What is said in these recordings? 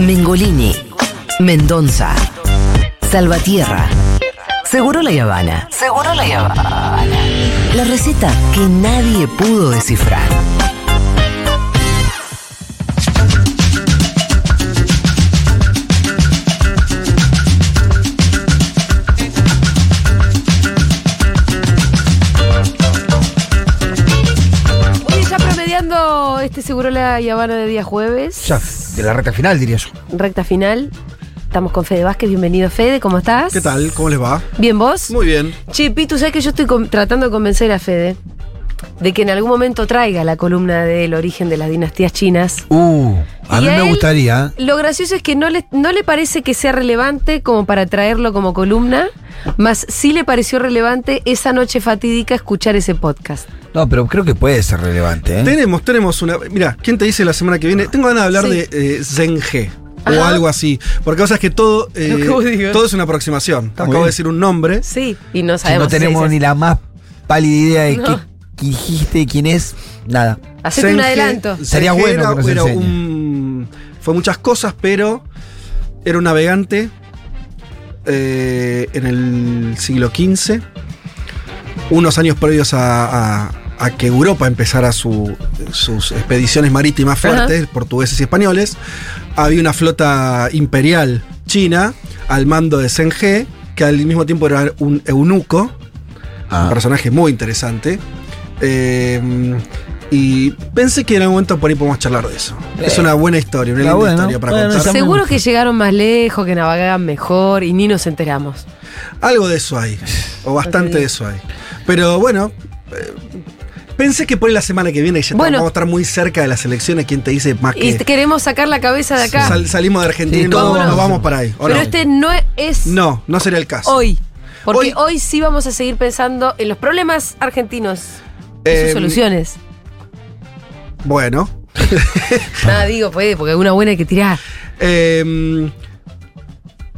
Mengolini, Mendoza, Salvatierra, Seguro la Habana. Seguro la Habana. La receta que nadie pudo descifrar. Oye, ya promediando este Seguro la Habana de día jueves. Ya, de la recta final, diría yo. Recta final. Estamos con Fede Vázquez. Bienvenido, Fede. ¿Cómo estás? ¿Qué tal? ¿Cómo les va? ¿Bien vos? Muy bien. Che, tú sabes que yo estoy tratando de convencer a Fede de que en algún momento traiga la columna del origen de las dinastías chinas. Uh, a Y mí a me él- gustaría. Lo gracioso es que no le, no le parece que sea relevante como para traerlo como columna, más sí le pareció relevante esa noche fatídica escuchar ese podcast. No, pero creo que puede ser relevante, ¿eh? Tenemos, tenemos una. Mira, ¿quién te dice la semana que viene? Tengo ganas de hablar Sí. de eh, Zenge. O Ajá. algo así. Porque que todo. eh, Lo que vos digas. todo es una aproximación. Acabo de decir un nombre. Sí, y no Si sabemos. no tenemos si es ni la más pálida idea de No. qué dijiste, quién es, nada. Hacete un adelanto. Sería bueno era- que nos era enseñe. un- fue muchas cosas, pero era un navegante eh, en el siglo XV. Unos años previos a, a- a que Europa empezara su- sus expediciones marítimas fuertes, portugueses y españoles, había una flota imperial china al mando de Zenge, que al mismo tiempo era un eunuco, Ah. un personaje muy interesante. Eh, y pensé que en algún momento por ahí podemos charlar de eso. Es una buena historia, una linda bueno. historia para Bueno, contar. Seguro que llegaron más lejos, que navegaban mejor y ni nos enteramos. Algo de eso hay, o bastante de eso hay. Pero bueno, eh, pensé que por ahí la semana que viene ya Bueno. vamos a estar muy cerca de las elecciones. ¿Quién te dice más Y que queremos sacar la cabeza de acá. sal- salimos de Argentina Sí, y no, vámonos. no vamos para ahí? ¿o Pero no? este no es no, no sería el caso. hoy. Porque hoy, Hoy- sí vamos a seguir pensando en los problemas argentinos y Eh, soluciones. Bueno, Nada, digo, puede, porque una buena hay que tirar. eh,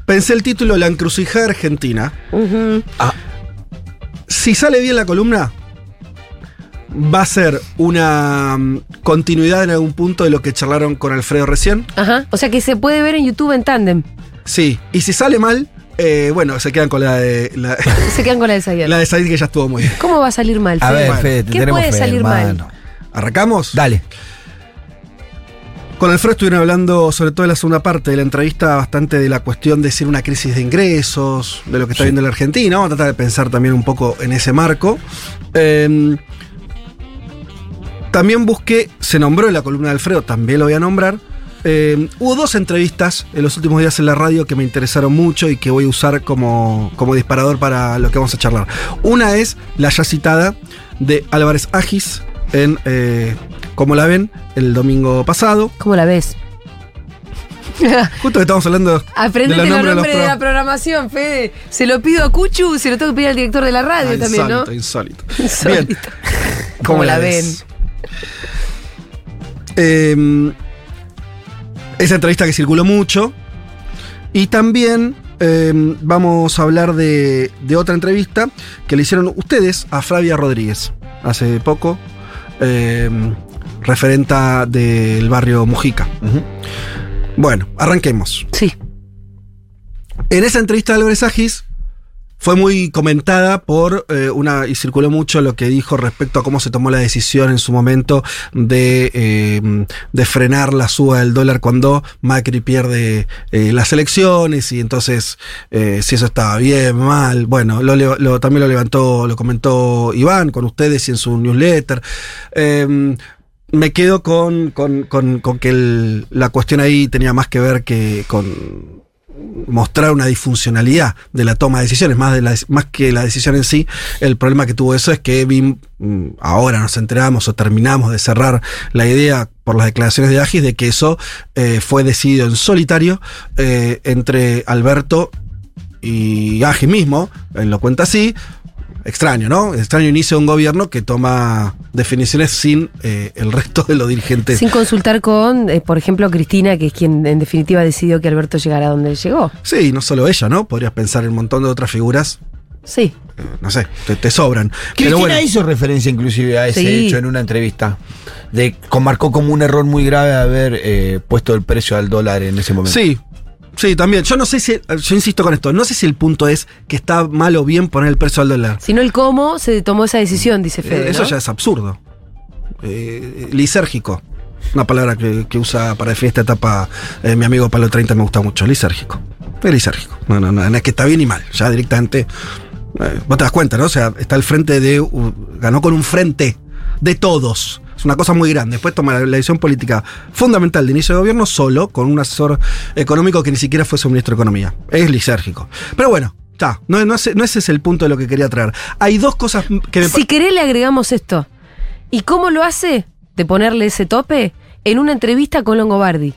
pensé el título La encrucijada argentina. Ujú. Si sale bien la columna, va a ser una mm, continuidad en algún punto de lo que charlaron con Alfredo recién. Ajá. O sea que se puede ver en YouTube en tándem. Sí, y si sale mal, eh, bueno, se quedan con la de la, Se quedan con la de Zaguer. la de Said que ya estuvo muy bien. ¿Cómo va a salir mal, A Fede? ver, Bueno, Fede, te ¿Qué tenemos puede fe, salir mal? ¿Arrancamos? Dale. Con Alfredo estuvieron hablando, sobre todo en la segunda parte de la entrevista, bastante de la cuestión de si era una crisis de ingresos, de lo que está Sí. viendo la Argentina. Vamos a tratar de pensar también un poco en ese marco. Eh, también busqué, se nombró en la columna de Alfredo, también lo voy a nombrar. Eh, hubo dos entrevistas en los últimos días en la radio que me interesaron mucho y que voy a usar como, como disparador para lo que vamos a charlar. Una es la ya citada de Álvarez Agis en eh, Como la ven el domingo pasado. ¿Cómo la ves? Justo que estamos hablando Aprendete de los los nombres nombres de la programación, Fede. Se lo pido a Cuchu, se lo tengo que pedir al director de la radio Ah, también, ¿no? insólito, insólito. Bien. ¿Cómo la ven? ves? Eh, esa entrevista que circuló mucho. Y también eh, vamos a hablar de, de otra entrevista que le hicieron ustedes a Flavia Rodríguez hace poco, eh, referenta del barrio Mujica. Bueno, arranquemos. Sí. En esa entrevista de Álvarez Agis fue muy comentada por eh, una, y circuló mucho lo que dijo respecto a cómo se tomó la decisión en su momento de, eh, de frenar la suba del dólar cuando Macri pierde eh, las elecciones y entonces eh, si eso estaba bien, mal. Bueno, lo, también lo levantó, lo comentó Iván con ustedes y en su newsletter. Eh, me quedo con, con- con- con que la cuestión ahí tenía más que ver que con mostrar una disfuncionalidad de la toma de decisiones, más, de la, más que la decisión en sí. El problema que tuvo eso es que Bim, mm, ahora nos enteramos o terminamos de cerrar la idea por las declaraciones de Agis de que eso eh, fue decidido en solitario eh, entre Alberto y Agis mismo, él lo cuenta así. Extraño, ¿no? Extraño inicio de un gobierno que toma definiciones sin eh, el resto de los dirigentes. Sin consultar con, eh, por ejemplo, Cristina, que es quien en definitiva decidió que Alberto llegara a donde llegó. Sí, no solo ella, ¿no? Podrías pensar en un montón de otras figuras Sí. eh, no sé, te, te sobran. Cristina Pero bueno, hizo referencia inclusive a ese Sí. hecho en una entrevista. De, marcó como un error muy grave haber eh, puesto el precio al dólar en ese momento. sí. Sí, también. Yo no sé si, yo insisto con esto, no sé si el punto es que está mal o bien poner el precio al dólar. Sino el cómo se tomó esa decisión, dice Fede. Eh, Eso ¿no? ya es absurdo. Eh, lisérgico. Una palabra que, que usa para definir esta etapa eh, mi amigo Palo 30 me gusta mucho. Lisérgico. Es lisérgico. No, no, no, no es que está bien y mal. Ya directamente. eh, vos te das cuenta, ¿no? O sea, está al frente de. uh, ganó con un frente de todos. Es una cosa muy grande. Después toma la, decisión política fundamental de inicio de gobierno solo con un asesor económico que ni siquiera fue su ministro de Economía. Es lisérgico. Pero bueno, está. No, no, ese, no ese es el punto de lo que quería traer. Hay dos cosas que me Si querés, le agregamos esto. ¿Y cómo lo hace? De ponerle ese tope en una entrevista con Longobardi.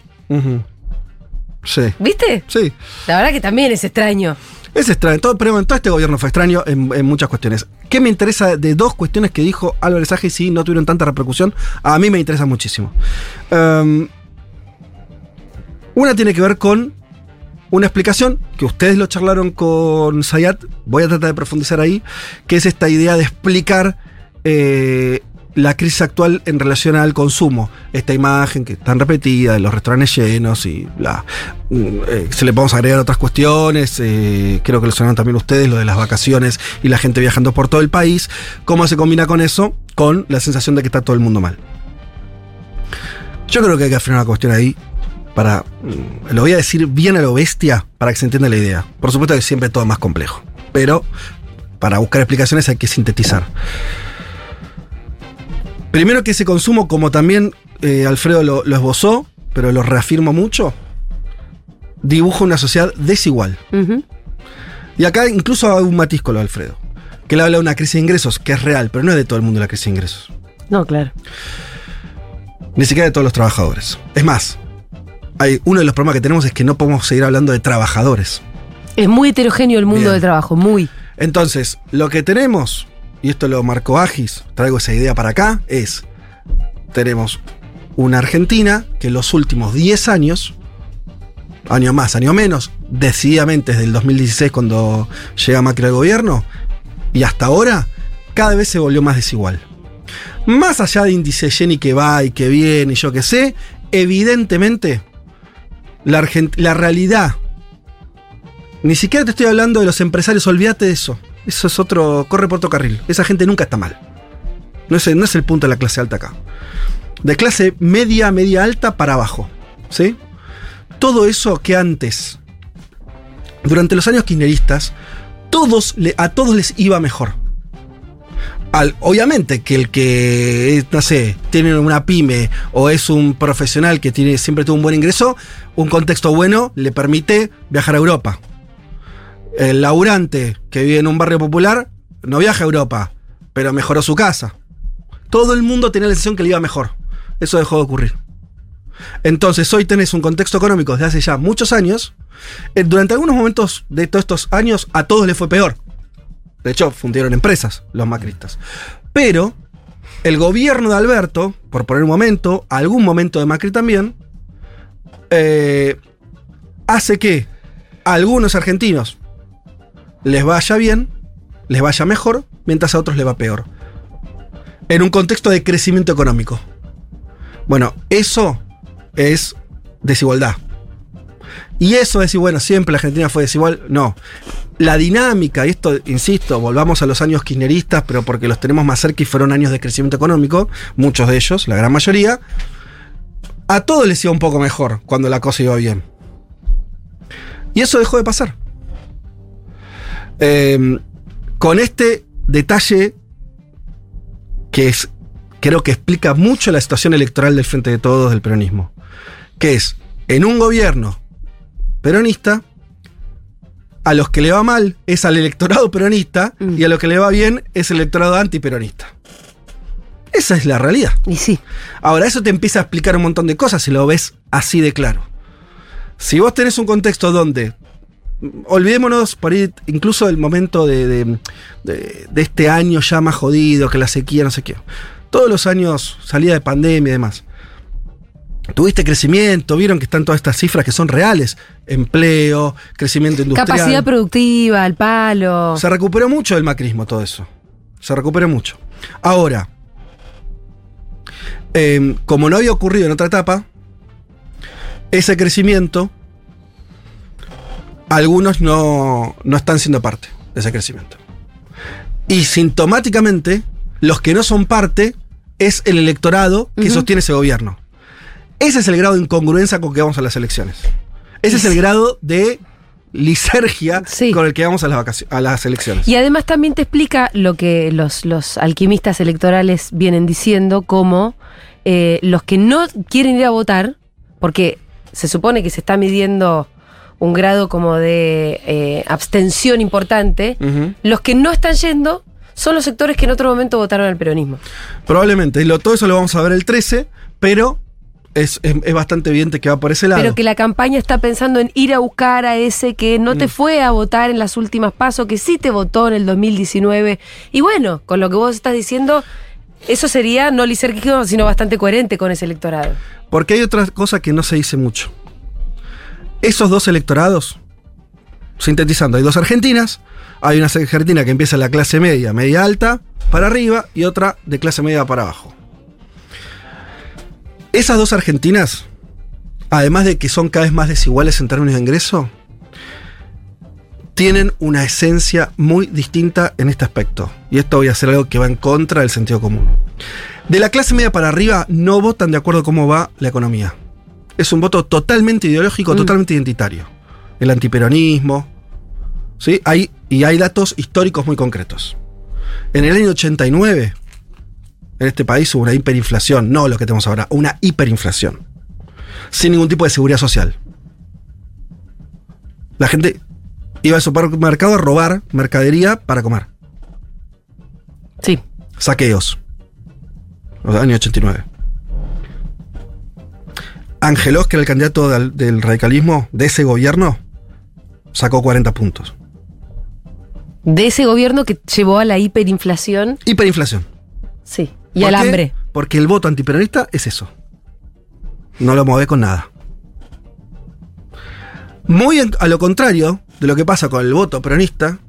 Sí, ¿Viste? sí. La verdad que también es extraño. Es extraño. Todo, pero bueno, todo este gobierno fue extraño en, en muchas cuestiones. ¿Qué me interesa de dos cuestiones que dijo Álvarez Agis si no tuvieron tanta repercusión? A mí me interesa muchísimo. Um, una tiene que ver con una explicación que ustedes lo charlaron con Sayat. Voy a tratar de profundizar ahí. Que es esta idea de explicar eh, la crisis actual en relación al consumo. Esta imagen que es tan repetida de los restaurantes llenos y bla. Mm, eh, se le podemos agregar otras cuestiones. eh, creo que lo sonaron también ustedes, lo de las vacaciones y la gente viajando por todo el país. ¿Cómo se combina con eso? Con la sensación de que está todo el mundo mal. Yo creo que hay que afinar una cuestión ahí para. mm, Lo voy a decir bien a lo bestia para que se entienda la idea. Por supuesto que siempre todo es más complejo. Pero para buscar explicaciones hay que sintetizar. Primero que ese consumo, como también eh, Alfredo lo, lo esbozó, pero lo reafirmo mucho, dibuja una sociedad desigual. Y acá incluso hay un matiz con lo de Alfredo. Que él habla de una crisis de ingresos, que es real, pero no es de todo el mundo la crisis de ingresos. No, claro. Ni siquiera de todos los trabajadores. Es más, hay, uno de los problemas que tenemos es que no podemos seguir hablando de trabajadores. Es muy heterogéneo el mundo Bien. del trabajo, muy. Entonces, lo que tenemos, y esto lo marcó Agis, traigo esa idea para acá, es, tenemos una Argentina que en los últimos 10 años, año más, año menos, decididamente desde el 2016 cuando llega Macri al gobierno, y hasta ahora, cada vez se volvió más desigual. Más allá de índice Gini que va y que viene y yo qué sé, evidentemente la, la realidad ni siquiera te estoy hablando de los empresarios, olvídate de eso. Eso es otro, corre por otro carril. Esa gente nunca está mal. No es, no es el punto de la clase alta acá. De clase media, media alta para abajo. ¿Sí? Todo eso que antes, durante los años kirchneristas, todos a todos les iba mejor. Al- obviamente que el que, no sé, tiene una pyme o es un profesional que tiene, siempre tuvo un buen ingreso, un contexto bueno le permite viajar a Europa. El laburante que vive en un barrio popular no viaja a Europa, pero mejoró su casa. Todo el mundo tenía la sensación que le iba mejor. Eso dejó de ocurrir. Entonces hoy tenés un contexto económico desde hace ya muchos años. Eh, Durante algunos momentos de todos estos años a todos les fue peor. De hecho, fundieron empresas los macristas. Pero el gobierno de Alberto, por poner un momento, algún momento de Macri también, eh, hace que algunos argentinos les vaya bien, les vaya mejor, mientras a otros les va peor. En un contexto de crecimiento económico. Bueno, eso es desigualdad. Y eso es decir, bueno, siempre la Argentina fue desigual. No. La dinámica, y esto, insisto, volvamos a los años kirchneristas, pero porque los tenemos más cerca y fueron años de crecimiento económico, muchos de ellos, la gran mayoría, a todos les iba un poco mejor cuando la cosa iba bien. Y eso dejó de pasar. Eh, con este detalle que es, creo que explica mucho la situación electoral del Frente de Todos del peronismo, que es, en un gobierno peronista, a los que le va mal es al electorado peronista Mm. y a los que le va bien es el electorado antiperonista. Esa es la realidad. Y sí. Ahora, eso te empieza a explicar un montón de cosas si lo ves así de claro. Si vos tenés un contexto donde, olvidémonos por ahí, incluso del momento de, de- de- de este año ya más jodido, que la sequía, no sé qué. Todos los años, salida de pandemia y demás. Tuviste crecimiento, vieron que están todas estas cifras que son reales. Empleo, crecimiento industrial. Capacidad productiva, al palo. Se recuperó mucho del macrismo todo eso. Se recuperó mucho. Ahora, em, como no había ocurrido en otra etapa, ese crecimiento, algunos no, no están siendo parte de ese crecimiento. Y sintomáticamente, los que no son parte es el electorado que sostiene ese gobierno. Ese es el grado de incongruencia con que vamos a las elecciones. Ese es el grado de lisergia Sí. con el que vamos a las, vacaci- a las elecciones. Y además también te explica lo que los, los alquimistas electorales vienen diciendo, como eh, los que no quieren ir a votar, porque se supone que se está midiendo un grado como de eh, abstención importante, los que no están yendo son los sectores que en otro momento votaron al peronismo. Probablemente. Y lo- todo eso lo vamos a ver el 13, pero es, es- es bastante evidente que va por ese lado. Pero que la campaña está pensando en ir a buscar a ese que no Mm. te fue a votar en las últimas pasos, que sí te votó en el 2019. Y bueno, con lo que vos estás diciendo, eso sería no lisérgico, sino bastante coherente con ese electorado. Porque hay otra cosa que no se dice mucho. Esos dos electorados, sintetizando, hay dos argentinas. Hay una argentina que empieza la clase media, media alta, para arriba, y otra de clase media para abajo. Esas dos argentinas, además de que son cada vez más desiguales en términos de ingreso, tienen una esencia muy distinta en este aspecto. Y esto voy a hacer algo que va en contra del sentido común. De la clase media para arriba no votan de acuerdo a cómo va la economía. Es un voto totalmente ideológico, Mm. totalmente identitario. El antiperonismo. ¿sí? Hay, y hay datos históricos muy concretos. En el año 89, en este país hubo una hiperinflación, no lo que tenemos ahora, una hiperinflación. Sin ningún tipo de seguridad social. La gente iba al supermercado a robar mercadería para comer. Sí. Saqueos. Los años 89. Angelos, que era el candidato del, del radicalismo de ese gobierno, sacó 40 puntos. De ese gobierno que llevó a la hiperinflación, Hiperinflación. sí. Y ¿Por al qué? hambre. Porque el voto antiperonista es eso. No lo mueve con nada. Muy en- a lo contrario de lo que pasa con el voto peronista,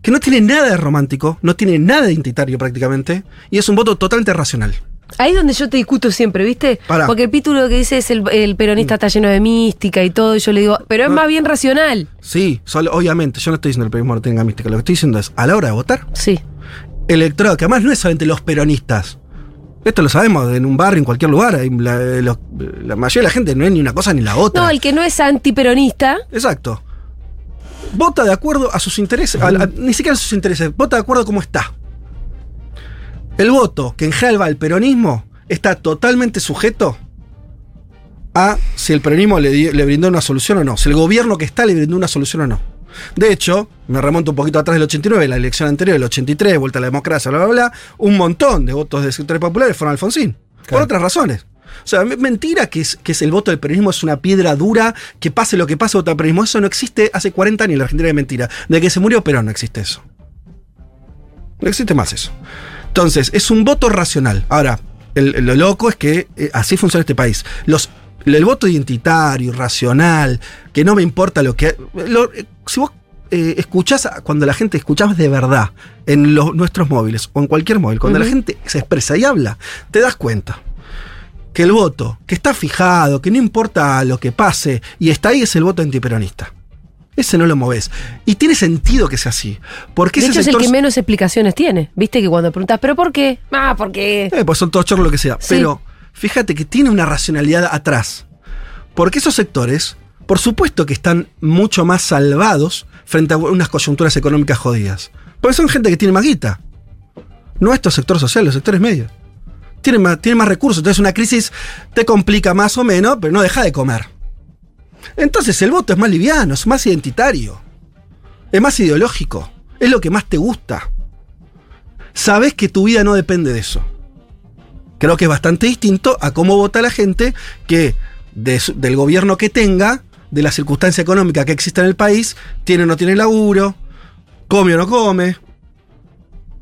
que no tiene nada de romántico, no tiene nada de identitario prácticamente, y es un voto totalmente racional. Ahí es donde yo te discuto siempre, ¿viste? Pará. Porque el Pitu lo que dice es el, el peronista está lleno de mística y todo, y yo le digo, pero es No. más bien racional. Sí, solo, obviamente, yo no estoy diciendo que el peronismo no tenga mística, lo que estoy diciendo es, a la hora de votar, Sí. el electorado, que además no es solamente los peronistas, esto lo sabemos, en un barrio, en cualquier lugar, la, mayoría de la gente no es ni una cosa ni la otra. No, el que no es antiperonista, Exacto. Vota de acuerdo a sus intereses, a- a- ni siquiera a sus intereses, vota de acuerdo a cómo está. El voto que en general va al peronismo está totalmente sujeto a si el peronismo le, le brindó una solución o no, si el gobierno que está le brindó una solución o no. De hecho, me remonto un poquito atrás del 89, la elección anterior, el 83, vuelta a la democracia, bla, bla, bla, un montón de votos de sectores populares fueron a Alfonsín. Por otras razones. O sea, es mentira que es, que es el voto del peronismo es una piedra dura, que pase lo que pase, vota al peronismo. Eso no existe hace 40 años en la Argentina es mentira. De que se murió Perón no existe eso. No existe más eso. Entonces, es un voto racional. Ahora, el- lo loco es que eh, así funciona este país. Los, el voto identitario, racional, que no me importa lo que... lo- si vos eh, escuchás, cuando la gente escuchás de verdad en los, nuestros móviles o en cualquier móvil, cuando la gente se expresa y habla, te das cuenta que el voto que está fijado, que no importa lo que pase, y está ahí es el voto antiperonista. Ese no lo moves. Y tiene sentido que sea así. Porque de ese hecho es el que menos explicaciones tiene. ¿Viste que cuando preguntas, ¿pero por qué? Ah, porque. Eh, pues son todos chorros lo que sea. Sí. Pero fíjate que tiene una racionalidad atrás. Porque esos sectores, por supuesto que están mucho más salvados frente a unas coyunturas económicas jodidas. Porque son gente que tiene más guita. No estos sectores sociales, los sectores medios. Tienen más, tienen más recursos. Entonces una crisis te complica más o menos, pero no deja de comer. Entonces el voto es más liviano, es más identitario. Es más ideológico. Es lo que más te gusta. Sabes que tu vida no depende de eso. Creo que es bastante distinto a cómo vota la gente que del gobierno que tenga, de la circunstancia económica que existe en el país, tiene o no tiene laburo, come o no come.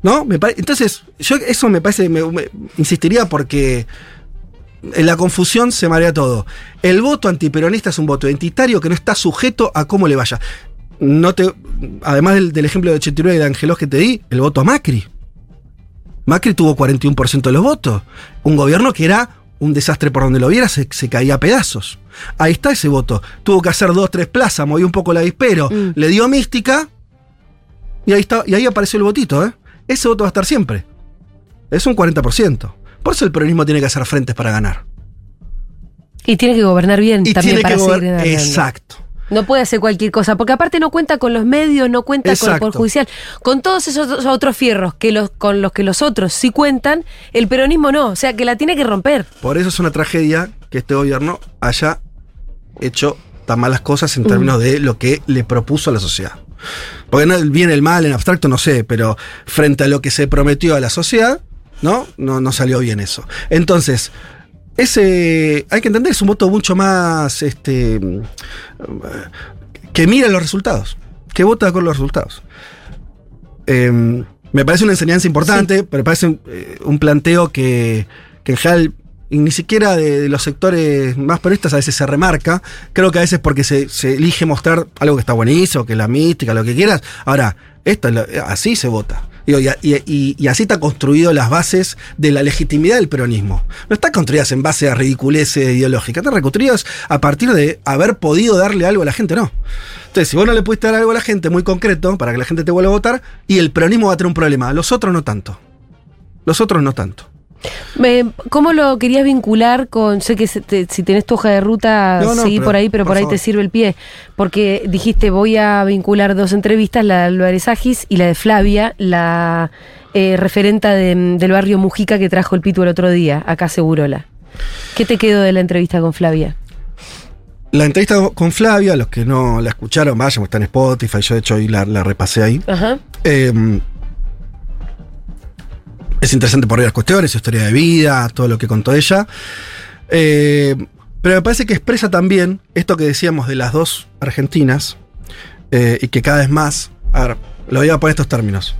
¿No? Entonces, yo eso me parece, me- insistiría porque en la confusión se marea todo. El voto antiperonista es un voto identitario que no está sujeto a cómo le vaya. No te, además del, ejemplo de 89 y de Angelos que te di, el voto a Macri. Macri tuvo 41% de los votos. Un gobierno que era un desastre por donde lo viera, se, caía a pedazos. Ahí está ese voto. Tuvo que hacer dos, tres plazas, movió un poco la dispero, mm. le dio mística y ahí, está, y ahí apareció el votito. ¿eh? Ese voto va a estar siempre. Es un 40%. Por eso el peronismo tiene que hacer frentes para ganar. Y tiene que gobernar bien también para seguir Exacto. No puede hacer cualquier cosa, porque aparte no cuenta con los medios, no cuenta con el Poder Judicial. Con todos esos otros fierros que los, con los que los otros sí cuentan, el peronismo no, o sea que la tiene que romper. Por eso es una tragedia que este gobierno haya hecho tan malas cosas en términos de lo que le propuso a la sociedad. Porque no, el bien, el mal, en abstracto, no sé, pero frente a lo que se prometió a la sociedad, ¿no? No, no salió bien eso. Entonces, ese, hay que entender, es un voto mucho más, este, que mira los resultados, que vota con los resultados. Em, me parece una enseñanza importante, pero me parece eh, un, planteo que, que en general ni siquiera de, los sectores más peronistas a veces se remarca. Creo que a veces porque se, se, elige mostrar algo que está buenísimo, que es la mística, lo que quieras. Ahora, esto así se vota. Y, así está construido las bases de la legitimidad del peronismo. No están construidas en base a ridiculeces ideológicas, están reconstruidas a partir de haber podido darle algo a la gente, no. Entonces, si vos no le pudiste dar algo a la gente muy concreto para que la gente te vuelva a votar, y el peronismo va a tener un problema. Los otros no tanto. Los otros no tanto. ¿Cómo lo querías vincular con, sé que si tenés tu hoja de ruta, seguí por ahí, pero por, ahí te sirve el pie? Porque dijiste, voy a vincular dos entrevistas, la de Álvarez Agis y la de Flavia, la eh, referenta del barrio Mujica que trajo el Pitu el otro día, acá Segurola. ¿Qué te quedó de la entrevista con Flavia? La entrevista con Flavia, los que no la escucharon, vayan, está en Spotify, yo de hecho hoy la, repasé ahí. Ajá. Em, es interesante por varias cuestiones, su historia de vida, todo lo que contó ella. Eh, pero me parece que expresa también esto que decíamos de las dos argentinas eh, y que cada vez más. A ver, lo voy a poner estos términos.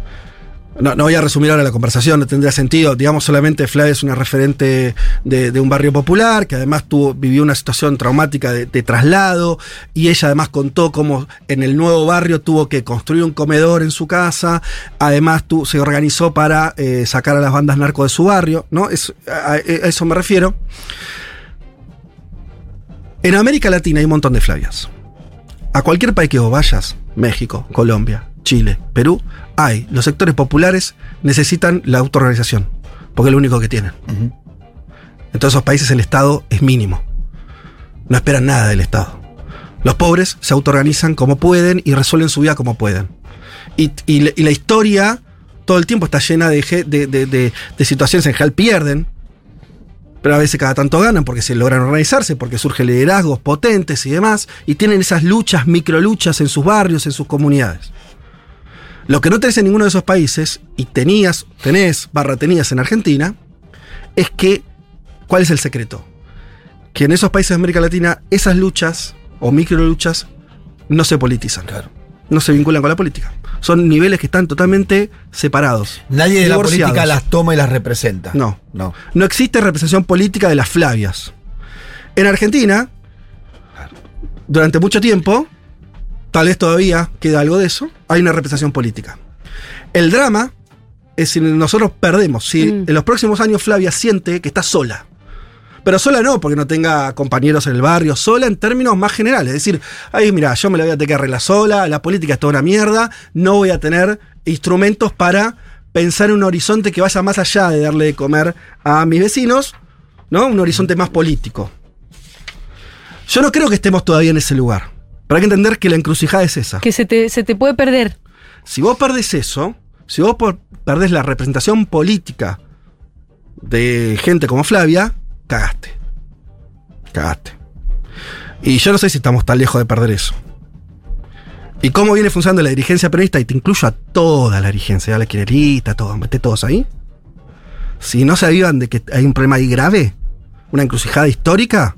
No, voy a resumir ahora la conversación, no tendría sentido. Digamos, solamente Flavia es una referente de, un barrio popular, que además tuvo, vivió una situación traumática de, traslado, y ella además contó cómo en el nuevo barrio tuvo que construir un comedor en su casa, además se organizó para eh, sacar a las bandas narco de su barrio, ¿no? a, eso me refiero. En América Latina hay un montón de Flavias. A cualquier país que vos vayas, México, Colombia, Chile, Perú, hay. Los sectores populares necesitan la autoorganización, porque es lo único que tienen. En todos esos países el Estado es mínimo. No esperan nada del Estado. Los pobres se autoorganizan como pueden y resuelven su vida como pueden. Y, la historia todo el tiempo está llena de, de, situaciones en general pierden, pero a veces cada tanto ganan porque se logran organizarse, porque surgen liderazgos potentes y demás, y tienen esas luchas, micro luchas en sus barrios, en sus comunidades. Lo que no tenés en ninguno de esos países, y tenías, tenés, barra tenías en Argentina, es que, ¿cuál es el secreto? Que en esos países de América Latina, esas luchas, o micro luchas, no se politizan. Claro. No se vinculan con la política. Son niveles que están totalmente separados. Nadie de la política las toma y las representa. No. No. No existe representación política de las Flavias. En Argentina, durante mucho tiempo, tal vez todavía queda algo de eso, hay una representación política. El drama es si nosotros perdemos, si mm. en los próximos años Flavia siente que está sola. Pero sola no, porque no tenga compañeros en el barrio, sola en términos más generales. Es decir, ay, mira, yo me la voy a tener que arreglar sola, la política es toda una mierda, no voy a tener instrumentos para pensar en un horizonte que vaya más allá de darle de comer a mis vecinos, ¿no? Un horizonte más político. Yo no creo que estemos todavía en ese lugar. Pero hay que entender que la encrucijada es esa. Que se te, se te puede perder. Si vos perdés eso, si vos perdés la representación política de gente como Flavia, cagaste. Cagaste. Y yo no sé si estamos tan lejos de perder eso. ¿Y cómo viene funcionando la dirigencia peronista? Y te incluyo a toda la dirigencia, a la quinerita, todo, mete todos ahí. Si no se avivan de que hay un problema ahí grave, una encrucijada histórica,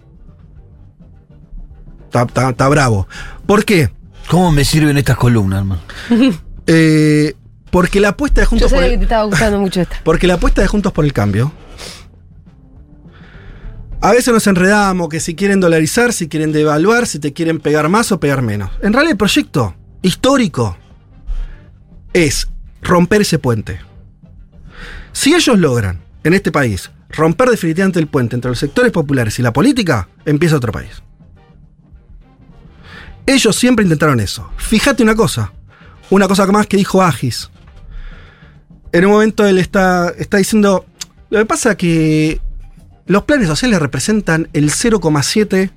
Está, bravo. ¿Por qué? ¿Cómo me sirven estas columnas, hermano? Eh, porque la apuesta de Juntos por el... que te estaba gustando mucho esta. Porque la apuesta de Juntos por el Cambio A veces nos enredamos que si quieren dolarizar, si quieren devaluar, si te quieren pegar más o pegar menos. En realidad el proyecto histórico es romper ese puente. Si ellos logran, en este país, romper definitivamente el puente entre los sectores populares y la política, empieza otro país. Ellos siempre intentaron eso. Fíjate una cosa, una cosa más que dijo Agis. En un momento él está, está diciendo, lo que pasa es que los planes sociales representan el 0,7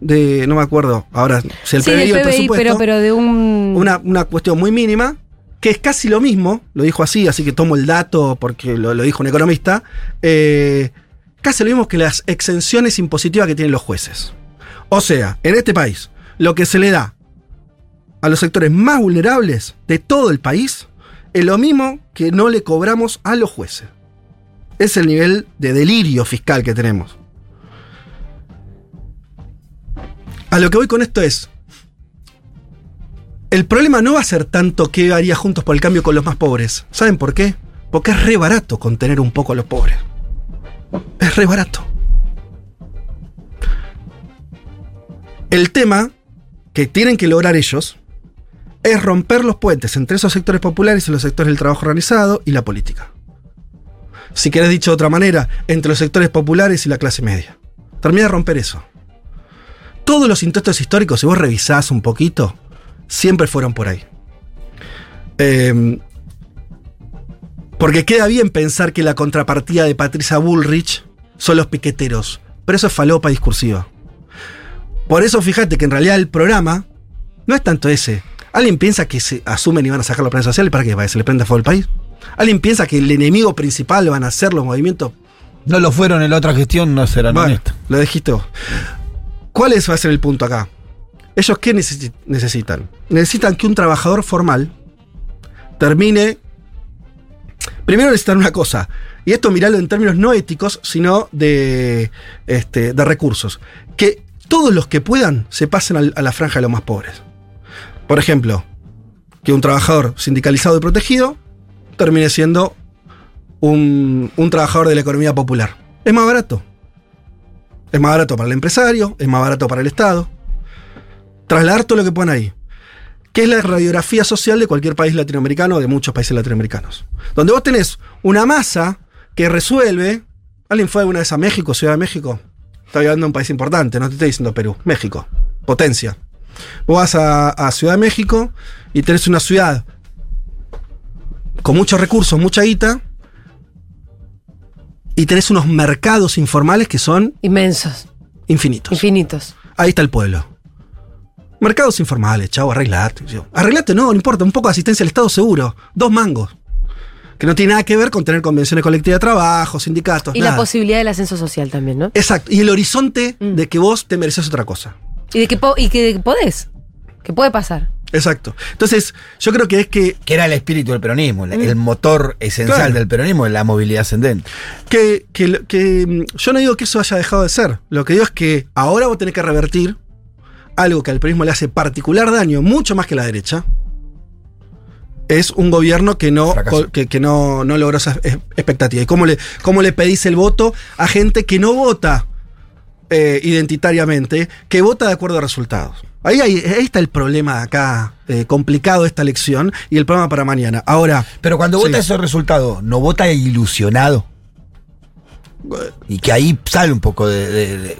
de, no me acuerdo ahora, si el Sí, PBI del o el PBI, presupuesto, pero, pero de un. una, una cuestión muy mínima, que es casi lo mismo, lo dijo así, así que tomo el dato porque lo, lo dijo un economista, eh, casi lo mismo que las exenciones impositivas que tienen los jueces. O sea, en este país, lo que se le da a los sectores más vulnerables de todo el país es lo mismo que no le cobramos a los jueces. Es el nivel de delirio fiscal que tenemos. A lo que voy con esto es, el problema no va a ser tanto que haría Juntos por el Cambio con los más pobres. ¿Saben por qué? Porque es re barato contener un poco a los pobres. Es re barato. El tema que tienen que lograr ellos es romper los puentes entre esos sectores populares y los sectores del trabajo organizado y la política. Si querés dicho de otra manera, entre los sectores populares y la clase media. Termina de romper eso. Todos los intentos históricos, si vos revisás un poquito, siempre fueron por ahí. Eh, porque queda bien pensar que la contrapartida de Patricia Bullrich son los piqueteros, pero eso es falopa discursiva. Por eso fíjate que en realidad el programa no es tanto ese. ¿Alguien piensa que se asumen y van a sacar los planes sociales para que para que se le prenda fuego al país? ¿Alguien piensa que el enemigo principal van a ser los movimientos? No lo fueron en la otra gestión, no serán Bueno, honestos. lo dijiste vos. ¿Cuál es, va a ser el punto acá? ¿Ellos qué necesi- necesitan? Necesitan que un trabajador formal termine. Primero necesitan una cosa, y esto mirarlo en términos no éticos, sino de, este, de recursos. Que todos los que puedan se pasen a la franja de los más pobres. Por ejemplo, que un trabajador sindicalizado y protegido termine siendo un, trabajador de la economía popular. Es más barato. Es más barato para el empresario, es más barato para el Estado. Trasladar todo lo que ponen ahí. Que es la radiografía social de cualquier país latinoamericano o de muchos países latinoamericanos. Donde vos tenés una masa que resuelve. ¿Alguien fue alguna vez a México, Ciudad de México? Estoy hablando de un país importante, no te estoy diciendo Perú. México. Potencia. Vos vas a, a Ciudad de México y tenés una ciudad con muchos recursos, mucha guita, y tenés unos mercados informales que son Inmensos, infinitos. infinitos. Ahí está el pueblo. Mercados informales, chavo, arreglate. Arreglate, no, no importa, un poco de asistencia al Estado seguro. Dos mangos. Que no tiene nada que ver con tener convenciones colectivas de trabajo, sindicatos, Y nada. la posibilidad del ascenso social también, ¿no? Exacto. Y el horizonte Mm. de que vos te mereces otra cosa. Y de que, po- y que podés. Que puede pasar. Exacto. Entonces, yo creo que es que, Que era el espíritu del peronismo, el- el motor esencial Claro. del peronismo la movilidad ascendente. que, que, que, mm, yo no digo que eso haya dejado de ser. Lo que digo es que ahora vos tenés que revertir algo que al peronismo le hace particular daño, mucho más que la derecha. Es un gobierno que no, que, que no, no logró esa es- expectativa. ¿Y cómo le, cómo le pedís el voto a gente que no vota eh, identitariamente, que vota de acuerdo a resultados? Ahí, ahí está el problema acá, eh, complicado de esta elección y el problema para mañana. Ahora, Pero cuando Sí. vota esos resultados, ¿no vota ilusionado? Y que ahí sale un poco de. de- de-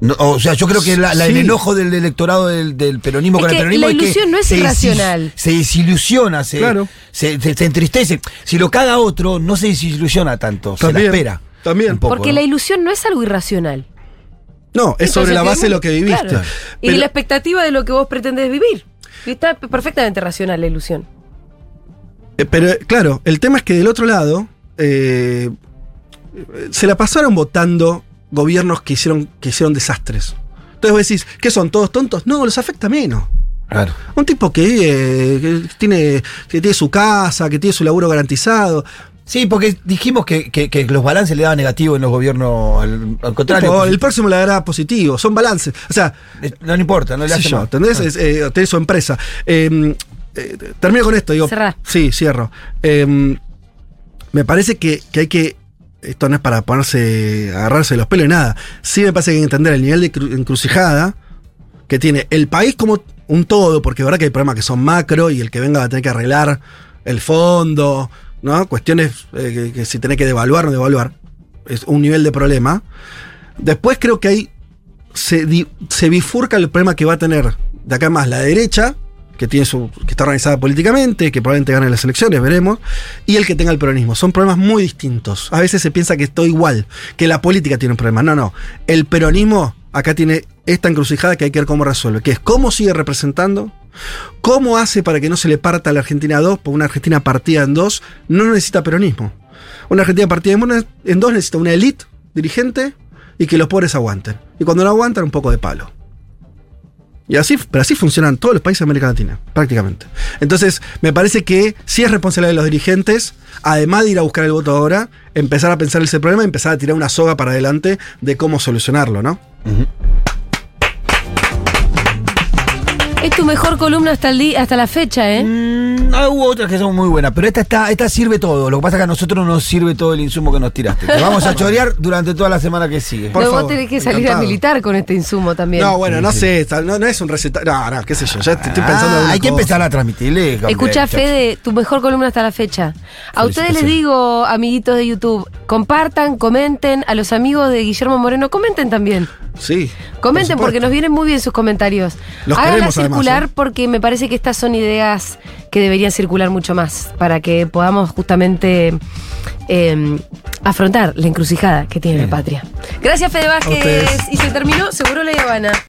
no, o sea, yo creo que la- la- el enojo del electorado del, del peronismo Es con el peronismo la es que ilusión no es se irracional. desil- Se desilusiona, se, Claro. se, se- se entristece. Si lo caga otro, no se desilusiona tanto, se la espera. también. Poco, Porque ¿no? la ilusión no es algo irracional. no, es sobre la base de lo que viviste. Claro. Y la expectativa de lo que vos pretendés vivir. Y está perfectamente racional la ilusión. Eh, Pero claro, el tema es que del otro lado eh, se la pasaron votando gobiernos que hicieron, que hicieron desastres. Entonces vos decís, ¿qué son? ¿Todos tontos? No, los afecta menos. Claro. Un tipo que, vive, que tiene, que tiene su casa, que tiene su laburo garantizado. Sí, porque dijimos que, que- que los balances le daban negativo en los gobiernos, al, al contrario. Tipo, el próximo le dará positivo. Son balances. O sea, Eh, No le importa, no le hace yo, mal. ¿entendés? Ah. Es, eh, tenés su empresa. Eh, eh, termino con esto, digo. Cerrá. Sí, cierro. Eh, me parece que, que hay que esto no es para ponerse, agarrarse los pelos y nada. Sí me parece que hay que entender el nivel de cru- encrucijada que tiene el país como un todo, porque es verdad que hay problemas que son macro y el que venga va a tener que arreglar el fondo, ¿no? Cuestiones eh, que, si tenés que devaluar o no devaluar. Es un nivel de problema. Después creo que hay. Se, se bifurca el problema que va a tener de acá más la derecha, que tiene su. que está organizada políticamente, que probablemente gane las elecciones, veremos, y el que tenga el peronismo. Son problemas muy distintos. A veces se piensa que esto igual, que la política tiene un problema. No, no. El peronismo acá tiene esta encrucijada que hay que ver cómo resuelve, que es cómo sigue representando, cómo hace para que no se le parta a la Argentina dos, porque una Argentina partida en dos no necesita peronismo. Una Argentina partida en dos necesita una élite dirigente y que los pobres aguanten. Y cuando no aguantan, un poco de palo. Y así, pero así funcionan todos los países de América Latina, prácticamente. Entonces, me parece que sí es responsabilidad de los dirigentes, además de ir a buscar el voto ahora, empezar a pensar ese problema y empezar a tirar una soga para adelante de cómo solucionarlo, ¿no? Es tu mejor columna hasta, el día, hasta la fecha, ¿eh? Mm, ah, hubo otras que son muy buenas, pero esta está, esta sirve todo. Lo que pasa es que a nosotros nos sirve todo el insumo que nos tiraste. Te vamos a chorear durante toda la semana que sigue. Por Luego vos favor, tenés que salir encantado. a militar con este insumo también. No, bueno, no sé, no, no es un recetario. No, no, qué sé yo, ya estoy estoy Ah, pensando hay que cosa. empezar a transmitirle. Escucha. Fede, tu mejor columna hasta la fecha. A ustedes les digo, amiguitos de YouTube, compartan, comenten, a los amigos de Guillermo Moreno, comenten también. Sí. Comenten por porque nos vienen muy bien sus comentarios. Los Háganla queremos, además, circular ¿eh? porque me parece que estas son ideas que deberían circular mucho más para que podamos justamente eh, afrontar la encrucijada que tiene la patria. Gracias, Fede Vázquez. Y se terminó, seguro la Habana.